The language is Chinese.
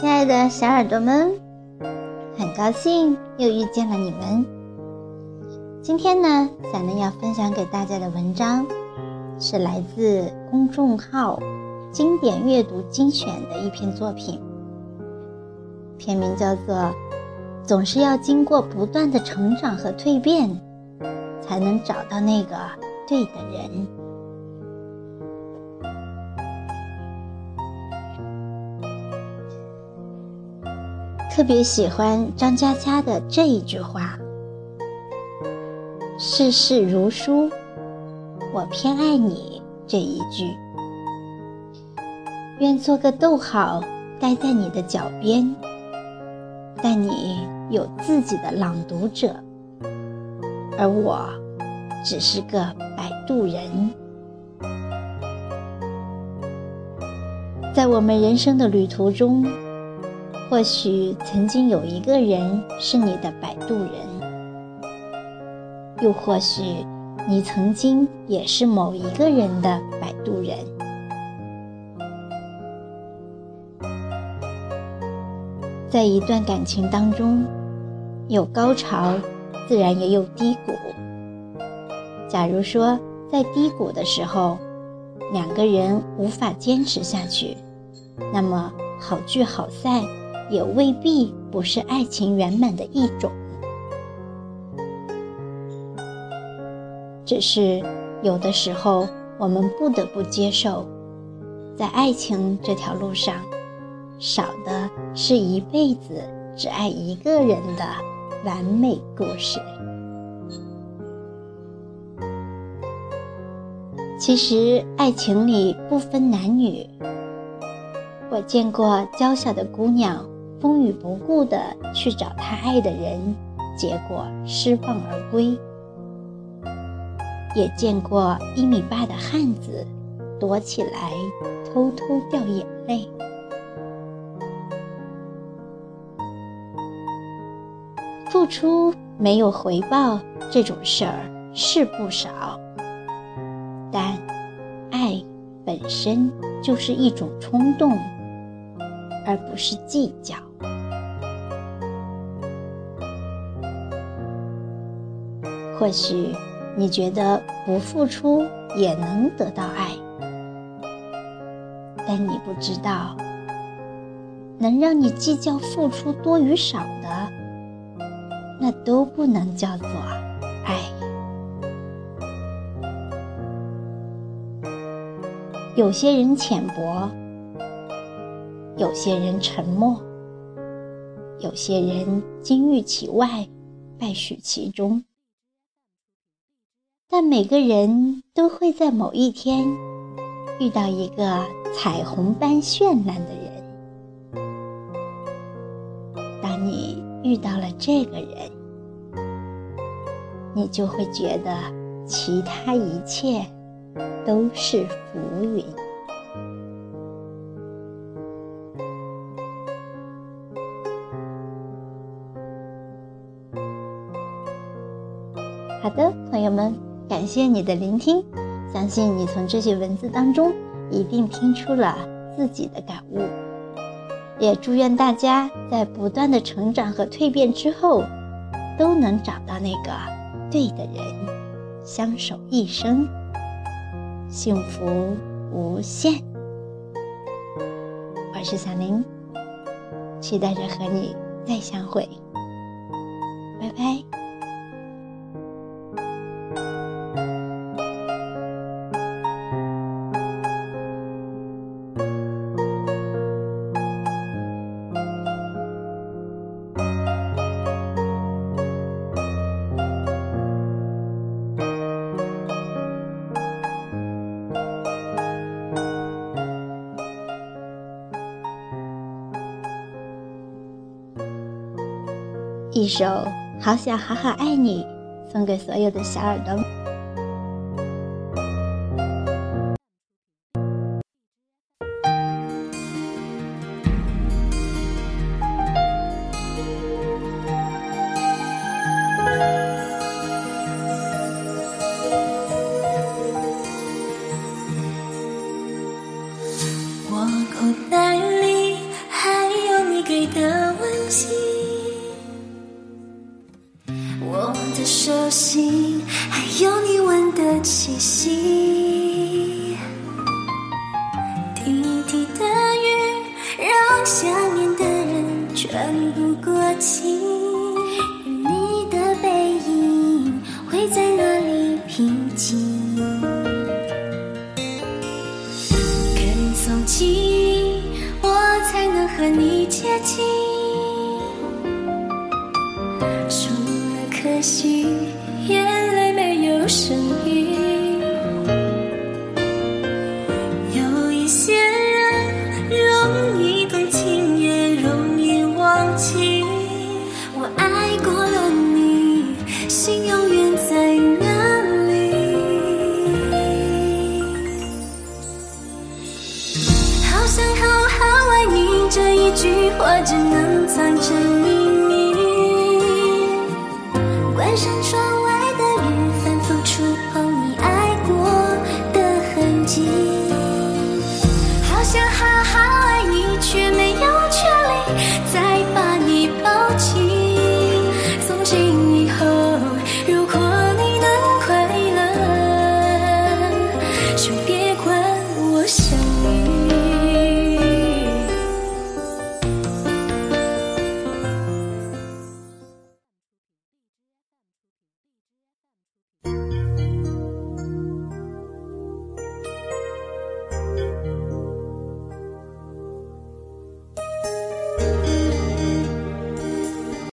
亲爱的小耳朵们，很高兴又遇见了你们。今天呢，小能要分享给大家的文章是来自公众号“经典阅读精选”的一篇作品，片名叫做《总是要经过不断的成长和蜕变，才能找到那个对的人》。特别喜欢张嘉佳的这一句话：“世事如书，我偏爱你这一句。愿做个逗号，待在你的脚边，但你有自己的朗读者，而我只是个摆渡人。在我们人生的旅途中。”或许曾经有一个人是你的摆渡人，又或许你曾经也是某一个人的摆渡人。在一段感情当中，有高潮，自然也有低谷。假如说在低谷的时候，两个人无法坚持下去，那么好聚好散。也未必不是爱情圆满的一种，只是有的时候我们不得不接受，在爱情这条路上，少的是一辈子只爱一个人的完美故事。其实爱情里不分男女，我见过娇小的姑娘。风雨不顾的去找他爱的人，结果失望而归。也见过一米八的汉子，躲起来偷偷掉眼泪。付出没有回报这种事儿是不少，但爱本身就是一种冲动，而不是计较。或许你觉得不付出也能得到爱，但你不知道，能让你计较付出多与少的，那都不能叫做爱。有些人浅薄，有些人沉默，有些人金玉其外，败絮其中。但每个人都会在某一天遇到一个彩虹般绚烂的人。当你遇到了这个人，你就会觉得其他一切都是浮云。好的，朋友们。感谢你的聆听，相信你从这些文字当中一定听出了自己的感悟。也祝愿大家在不断的成长和蜕变之后，都能找到那个对的人，相守一生，幸福无限。我是小林，期待着和你再相会，拜拜。一首《好想好好爱你》，送给所有的小耳朵。心，还有你吻的气息。滴滴的雨，让想念的人喘不过气。而你的背影会在哪里平静？跟踪记忆我才能和你接近。除了可惜，想好好爱你，这一句话只能藏成秘密。关上窗外的雨，反复触碰你爱过的痕迹。